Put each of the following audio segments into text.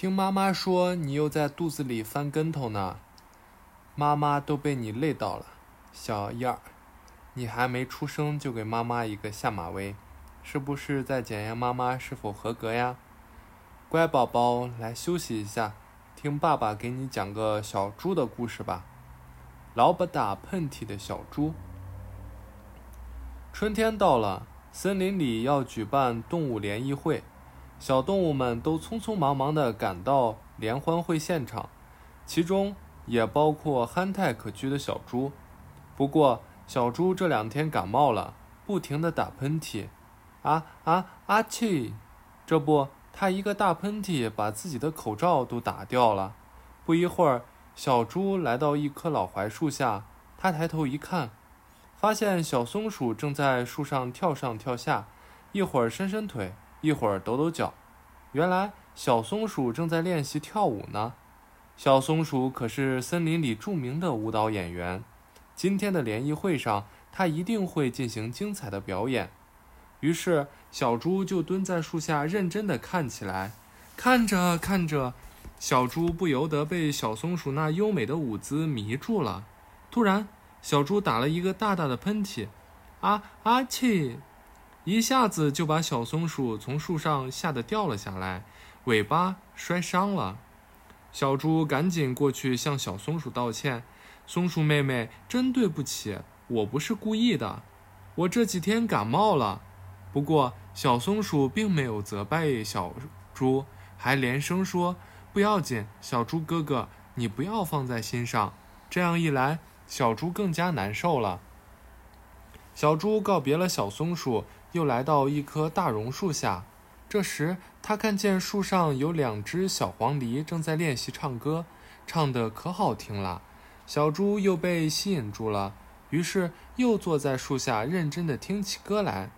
听妈妈说你又在肚子里翻跟头呢，妈妈都被你累到了，小燕儿，你还没出生就给妈妈一个下马威，是不是在检验妈妈是否合格呀？乖宝宝，来休息一下，听爸爸给你讲个小猪的故事吧。老不打喷嚏的小猪。春天到了，森林里要举办动物联谊会。小动物们都匆匆忙忙地赶到联欢会现场，其中也包括憨态可掬的小猪。不过，小猪这两天感冒了，不停地打喷嚏。啊啊啊！气！这不，他一个大喷嚏把自己的口罩都打掉了。不一会儿，小猪来到一棵老槐树下，他抬头一看，发现小松鼠正在树上跳上跳下，一会儿伸伸腿。一会儿抖抖脚，原来小松鼠正在练习跳舞呢。小松鼠可是森林里著名的舞蹈演员，今天的联谊会上，它一定会进行精彩的表演。于是，小猪就蹲在树下认真地看起来。看着看着，小猪不由得被小松鼠那优美的舞姿迷住了。突然，小猪打了一个大大的喷嚏，啊啊嚏！一下子就把小松鼠从树上吓得掉了下来，尾巴摔伤了。小猪赶紧过去向小松鼠道歉：“松鼠妹妹，真对不起，我不是故意的，我这几天感冒了。”不过，小松鼠并没有责备小猪，还连声说：“不要紧，小猪哥哥，你不要放在心上。”这样一来，小猪更加难受了。小猪告别了小松鼠。又来到一棵大榕树下，这时他看见树上有两只小黄鹂正在练习唱歌，唱得可好听了。小猪又被吸引住了，于是又坐在树下认真地听起歌来。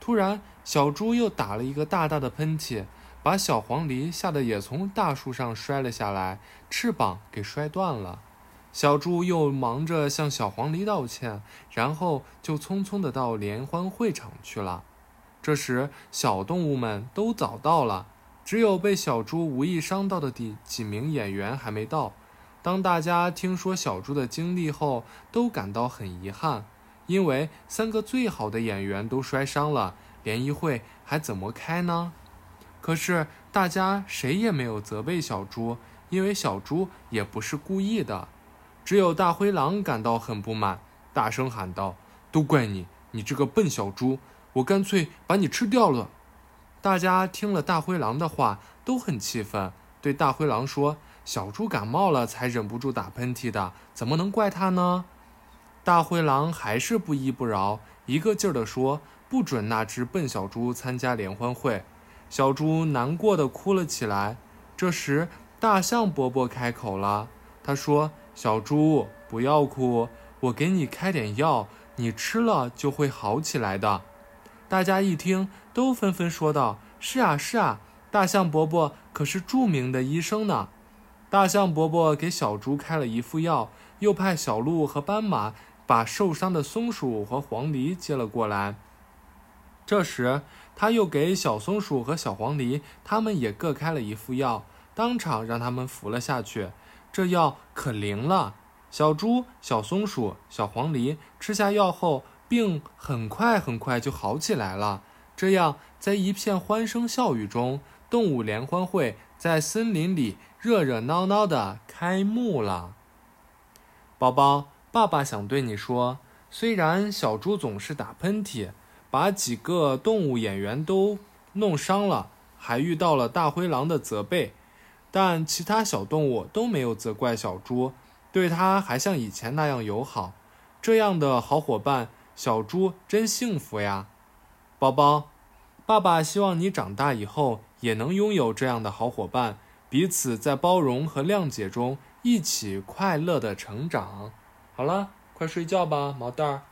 突然，小猪又打了一个大大的喷嚏，把小黄鹂吓得也从大树上摔了下来，翅膀给摔断了。小猪又忙着向小黄鹂道歉，然后就匆匆地到联欢会场去了。这时，小动物们都早到了，只有被小猪无意伤到的几几名演员还没到。当大家听说小猪的经历后，都感到很遗憾，因为三个最好的演员都摔伤了，联谊会还怎么开呢？可是大家谁也没有责备小猪，因为小猪也不是故意的。只有大灰狼感到很不满，大声喊道：“都怪你，你这个笨小猪！我干脆把你吃掉了！”大家听了大灰狼的话，都很气愤，对大灰狼说：“小猪感冒了才忍不住打喷嚏的，怎么能怪他呢？”大灰狼还是不依不饶，一个劲儿地说：“不准那只笨小猪参加联欢会！”小猪难过的哭了起来。这时，大象伯伯开口了，他说。小猪，不要哭，我给你开点药，你吃了就会好起来的。大家一听，都纷纷说道：“是啊，是啊，大象伯伯可是著名的医生呢。”大象伯伯给小猪开了一副药，又派小鹿和斑马把受伤的松鼠和黄鹂接了过来。这时，他又给小松鼠和小黄鹂他们也各开了一副药，当场让他们服了下去。这药可灵了，小猪、小松鼠、小黄鹂吃下药后，病很快很快就好起来了。这样，在一片欢声笑语中，动物联欢会在森林里热热闹闹的开幕了。宝宝，爸爸想对你说，虽然小猪总是打喷嚏，把几个动物演员都弄伤了，还遇到了大灰狼的责备。但其他小动物都没有责怪小猪，对它还像以前那样友好。这样的好伙伴，小猪真幸福呀！宝宝，爸爸希望你长大以后也能拥有这样的好伙伴，彼此在包容和谅解中一起快乐的成长。好了，快睡觉吧，毛蛋儿。